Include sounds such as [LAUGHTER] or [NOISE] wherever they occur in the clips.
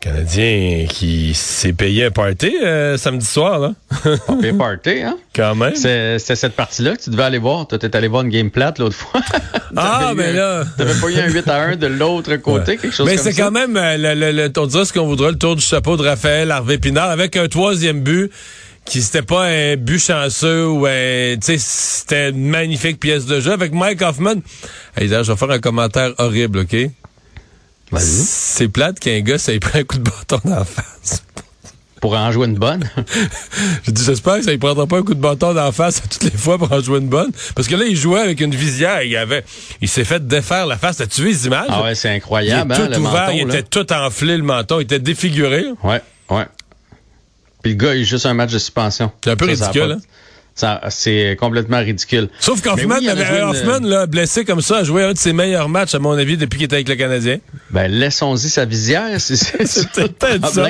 Canadien qui s'est payé un party euh, samedi soir, là. Un party, hein? [LAUGHS] Quand même. C'est cette partie-là que tu devais aller voir. Toi, t'es allé voir une game plate l'autre fois. [LAUGHS] ah, mais ben là. T'avais pas eu un 8 à 1 de l'autre côté, quelque chose mais comme ça? Mais c'est quand même, euh, le, le, on dirait ce qu'on voudra, le tour du chapeau de Raphaël Harvey Pinard avec un troisième but qui c'était pas un but chanceux ou un, tu sais, c'était une magnifique pièce de jeu avec Mike Hoffman. Hey, je vais faire un commentaire horrible, OK? C'est plate qu'un gars, ça ait pris un coup de bâton dans la face. Pour en jouer une bonne? [LAUGHS] je dis, j'espère que ça ne prendra pas un coup de bâton dans la face toutes les fois pour en jouer une bonne. Parce que là, il jouait avec une visière. Il avait, il s'est fait défaire la face. As-tu vu les images? Ah ouais, c'est incroyable. Il hein, tout ouvert, menton, il était tout enflé, le menton. Il était défiguré. Ouais, ouais. Puis le gars, il a juste un match de suspension. C'est un peu ridicule, hein? C'est complètement ridicule. Sauf qu'Hoffman, oui, là, blessé comme ça, a joué un de ses meilleurs matchs, à mon avis, depuis qu'il était avec le Canadien. Ben, laissons-y sa visière, c'est [LAUGHS] peut-être ça.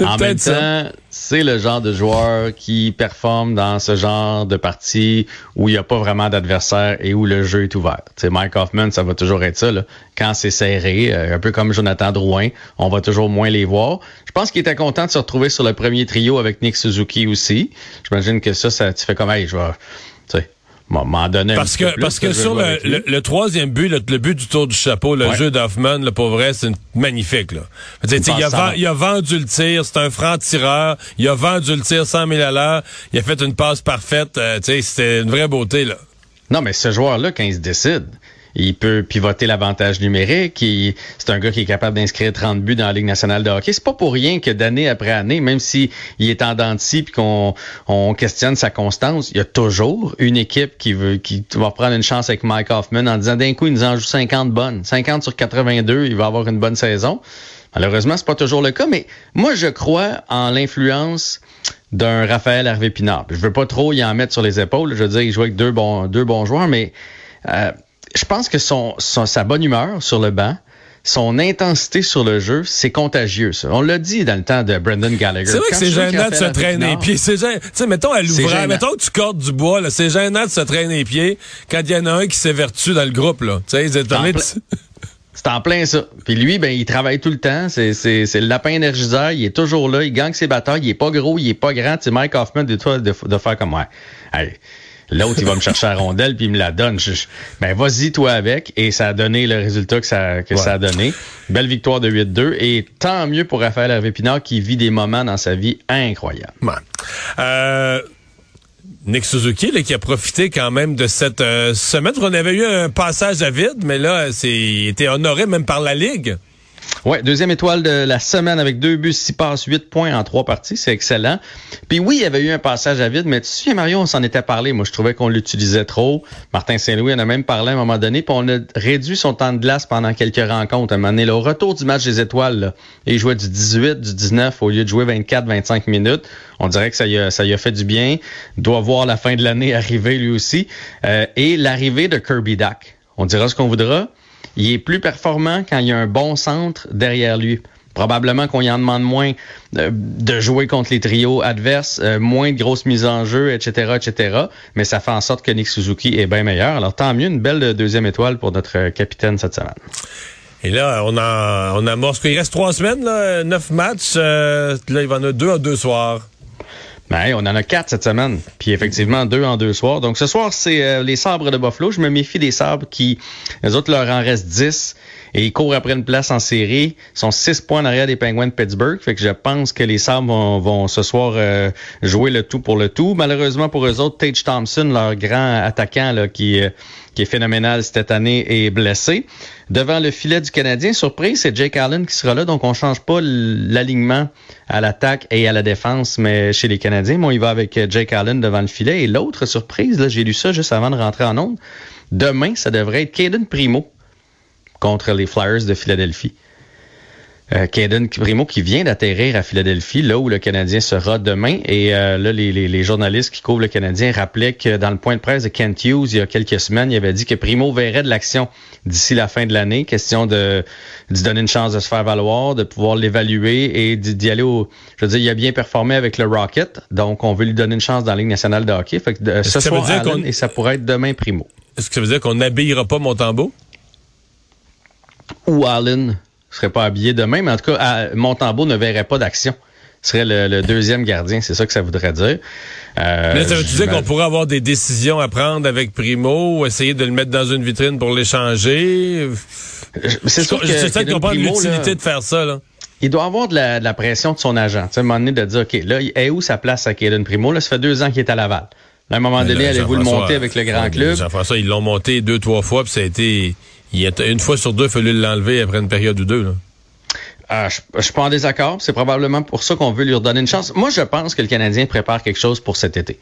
En même temps, c'est le genre de joueur qui performe dans ce genre de partie où il n'y a pas vraiment d'adversaire et où le jeu est ouvert. sais, Mike Hoffman, ça va toujours être ça. Quand c'est serré, euh, un peu comme Jonathan Drouin, on va toujours moins les voir. Je pense qu'il était content de se retrouver sur le premier trio avec Nick Suzuki aussi. J'imagine que ça, ça tu fais comme, hey, je vais, m'en donner parce que parce que sur le, le, troisième but le, but du tour du chapeau le jeu d'Hoffman le pour vrai c'est magnifique là. Il a, il a vendu le tir c'est un franc tireur il a vendu le tir 100 000 à l'heure il a fait une passe parfaite euh, c'était une vraie beauté là. Non mais ce joueur là quand il se décide il peut pivoter l'avantage numérique. C'est un gars qui est capable d'inscrire 30 buts dans la Ligue nationale de hockey. C'est pas pour rien que d'année après année, même si il est en dents puis qu'on on questionne sa constance, il y a toujours une équipe qui veut va prendre une chance avec Mike Hoffman en disant d'un coup, il nous en joue 50 bonnes. 50 sur 82, il va avoir une bonne saison. Malheureusement, c'est pas toujours le cas, mais moi, je crois en l'influence d'un Raphaël Hervé Pinard. Je veux pas trop y en mettre sur les épaules. Je veux dire, il joue avec deux bons, deux bons joueurs, mais euh, je pense que son, sa bonne humeur sur le banc, son intensité sur le jeu, c'est contagieux, ça. On l'a dit dans le temps de Brendan Gallagher. C'est vrai que c'est gênant de se traîner les pieds. C'est gênant. Tu sais, mettons à l'ouvrage, mettons que tu cordes du bois, là, c'est gênant de se traîner les pieds quand il y en a un qui s'évertue dans le groupe, là. Tu sais, ils [LAUGHS] C'est en plein ça. Puis lui, ben, il travaille tout le temps. C'est, c'est, c'est le lapin énergiseur. Il est toujours là. Il gagne ses batailles. Il est pas gros. Il est pas grand. C'est Mike Hoffman de toi de, de, faire comme ouais. Allez, L'autre, il va me chercher la rondelle puis il me la donne. ben, vas-y, toi avec. Et ça a donné le résultat que ça, que ça a donné. Belle victoire de 8-2. Et tant mieux pour Raphaël Hervé Pinard qui vit des moments dans sa vie incroyables. Euh, Nick Suzuki, là, qui a profité quand même de cette euh, semaine. On avait eu un passage à vide, mais là, c'est été honoré même par la Ligue. Ouais, deuxième étoile de la semaine avec deux buts, six passes, huit points en trois parties, c'est excellent. Puis oui, il y avait eu un passage à vide, mais tu sais, Mario, on s'en était parlé. Moi, je trouvais qu'on l'utilisait trop. Martin Saint-Louis en a même parlé à un moment donné, puis on a réduit son temps de glace pendant quelques rencontres. À un moment donné, retour du match des étoiles, là, il jouait du 18, du 19 au lieu de jouer 24, 25 minutes. On dirait que ça y a, ça y a fait du bien. Doit voir la fin de l'année [LAUGHS] arriver lui aussi. Euh, et l'arrivée de Kirby Duck. On dira ce qu'on voudra il est plus performant quand il y a un bon centre derrière lui. Probablement qu'on y en demande moins euh, de jouer contre les trios adverses, euh, moins de grosses mises en jeu, etc., etc. Mais ça fait en sorte que Nick Suzuki est bien meilleur. Alors tant mieux, une belle deuxième étoile pour notre capitaine cette semaine. Et là, on a on Il reste trois semaines, neuf matchs. Euh, là, il va en avoir deux à deux soirs. Ben, on en a quatre cette semaine. Puis effectivement, deux en deux soirs. Donc ce soir, c'est euh, les sabres de Buffalo. Je me méfie des sabres qui, les autres, leur en reste dix. Et ils courent après une place en série. Ils sont six points en arrière des Penguins de Pittsburgh. Fait que je pense que les sabres vont, ce soir euh, jouer le tout pour le tout. Malheureusement pour eux autres, Tage Thompson, leur grand attaquant. Euh, qui est phénoménal cette année, est blessé. Devant le filet du Canadien, surprise, c'est Jake Allen qui sera là, donc on change pas l'alignement à l'attaque et à la défense, mais chez les Canadiens, bon, il va avec Jake Allen devant le filet. Et l'autre surprise, là, j'ai lu ça juste avant de rentrer en onde, demain, ça devrait être Caden Primo contre les Flyers de Philadelphie. Euh, Caden Primo qui vient d'atterrir à Philadelphie, là où le Canadien sera demain. Et euh, là, les, les, journalistes qui couvrent le Canadien rappelaient que dans le point de presse de Kent Hughes, il y a quelques semaines, il avait dit que Primo verrait de l'action d'ici la fin de l'année. Question de lui donner une chance de se faire valoir, de pouvoir l'évaluer et d'y aller au... Je veux dire, il a bien performé avec le Rocket, donc on veut lui donner une chance dans la Ligue nationale de hockey. Fait que, ce soir, Allen, et ça pourrait être demain Primo. Est-ce que ça veut dire qu'on n'habillera pas Montembeau? Ou Allen serait pas habillé demain, mais en tout cas, Montembeau ne verrait pas d'action. Serait le, deuxième gardien, c'est ça que ça voudrait dire. Euh, mais ça veut dire qu'on pourrait avoir des décisions à prendre avec Primo ou essayer de le mettre dans une vitrine pour l'échanger? C'est sûr que je qu'on pas l'utilité de faire ça. Là. Il doit avoir de la, pression de son agent. Tu sais, à un moment donné, de dire, OK, là, est où sa place à Kaden Primo? Là, ça fait deux ans qu'il est à Laval. à un moment donné, allez-vous le monter avec le grand club? Jean-François, ils l'ont monté deux, trois fois, puis ça a été il a une fois sur deux, il fallu l'enlever après une période ou deux. Là. Ah, je, je suis pas en désaccord. C'est probablement pour ça qu'on veut lui redonner une chance. Moi, je pense que le Canadien prépare quelque chose pour cet été.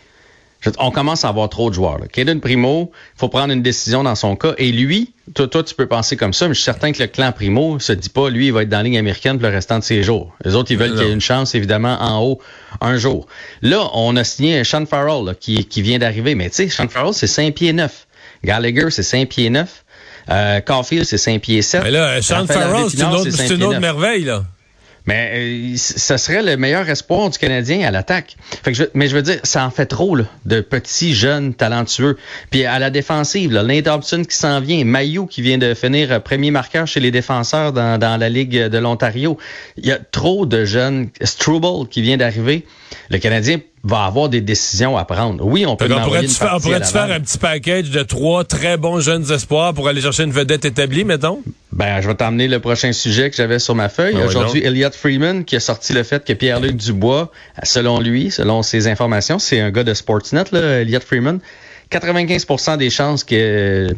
on commence à avoir trop de joueurs. Là. Primo, il faut prendre une décision dans son cas. Et lui, toi, toi, tu peux penser comme ça, mais je suis certain que le clan Primo se dit pas, lui, il va être dans la ligne américaine pour le restant de ses jours. Les autres, ils veulent qu'il y ait une chance, évidemment, en haut un jour. Là, on a signé Sean Farrell qui, qui vient d'arriver. Mais tu sais, Sean Farrell, c'est 5 pieds 9. Gallagher, c'est 5 pieds 9. Euh, Caulfield, c'est 5 pieds 7. Mais là, Sean Farrell, c'est une, autre, merveille, là. Mais euh, ce serait le meilleur espoir du Canadien à l'attaque. mais je veux dire, ça en fait trop là, de petits jeunes talentueux. Puis à la défensive, là, Lane Dobson qui s'en vient, Mayou qui vient de finir euh, premier marqueur chez les défenseurs dans, dans la Ligue de l'Ontario. Il y a trop de jeunes. Struble qui vient d'arriver. Le Canadien va avoir des décisions à prendre. Oui, on peut on pourrait, faire, pourrait faire un petit package de trois très bons jeunes espoirs pour aller chercher une vedette établie, mettons? Ben, je vais t'emmener le prochain sujet que j'avais sur ma feuille. Ah Aujourd'hui, Elliot Freeman qui a sorti le fait que Pierre-Luc Dubois, selon lui, selon ses informations, c'est un gars de Sportsnet, là, Elliot Freeman, 95% des chances que,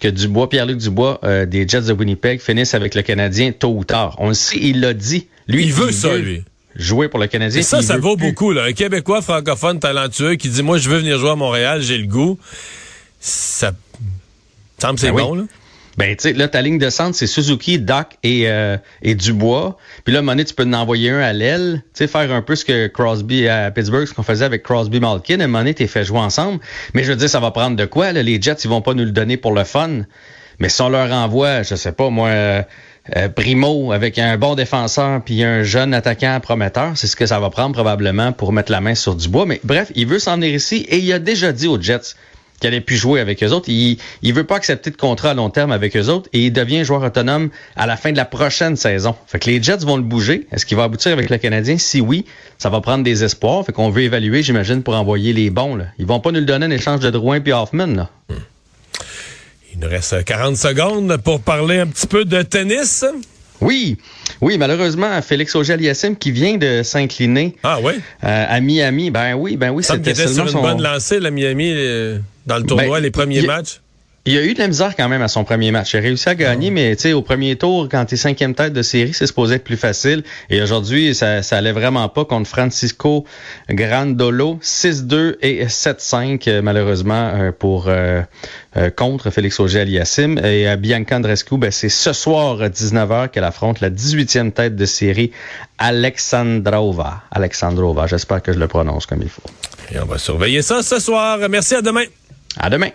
que Dubois, Pierre-Luc Dubois, euh, des Jets de Winnipeg, finissent avec le Canadien tôt ou tard. On le sait, il l'a dit. Lui, il veut ça, lui jouer pour le Canadien. ça, ça vaut beaucoup. Là. Un Québécois francophone talentueux qui dit, moi, je veux venir jouer à Montréal, j'ai le goût. Ça semble c'est ben bon, là. Ben, tu sais, là, ta ligne de centre, c'est Suzuki, Doc et, euh, et Dubois. Puis là, à tu peux en envoyer un à l'aile. Tu sais, faire un peu ce que Crosby à Pittsburgh, ce qu'on faisait avec Crosby Malkin. Moment donné, t'es fait jouer ensemble. Mais je veux dire, ça va prendre de quoi, là? Les Jets, ils vont pas nous le donner pour le fun. Mais si on leur envoie, je sais pas, moi, euh, Primo avec un bon défenseur puis un jeune attaquant prometteur, c'est ce que ça va prendre probablement pour mettre la main sur Dubois. Mais bref, il veut s'en venir ici et il a déjà dit aux Jets qu'il allait plus jouer avec eux autres. Il, il veut pas accepter de contrat à long terme avec eux autres et il devient joueur autonome à la fin de la prochaine saison. Fait que les Jets vont le bouger. Est-ce qu'il va aboutir avec le Canadien? Si oui, ça va prendre des espoirs. Fait qu'on veut évaluer, j'imagine, pour envoyer les bons. Là. Ils vont pas nous le donner en échange de Drouin puis Hoffman. Là. Hmm. Il nous reste 40 secondes pour parler un petit peu de tennis. Oui, oui, malheureusement, Félix Auger-Aliassime qui vient de s'incliner ah, ouais? Euh, à Miami. Ben oui, ben oui, c'était seulement sur une bonne lancée, la Miami, euh, dans le tournoi, ben, les premiers matchs. Il a eu de la misère quand même à son premier match. Il a réussi à gagner, ah. mais tu sais, au premier tour, quand tu es cinquième tête de série, c'est supposé être plus facile. Et aujourd'hui, ça, ça allait vraiment pas contre Francisco Grandolo. 6-2 et 7-5, euh, malheureusement, euh, pour euh, contre Félix Auger-Aliassime. Et à Bianca Andrescu, ben, c'est ce soir à 19h qu'elle affronte la 18e tête de série, Alexandrova. Alexandrova, j'espère que je le prononce comme il faut. Et on va surveiller ça ce soir. Merci, à demain. À demain.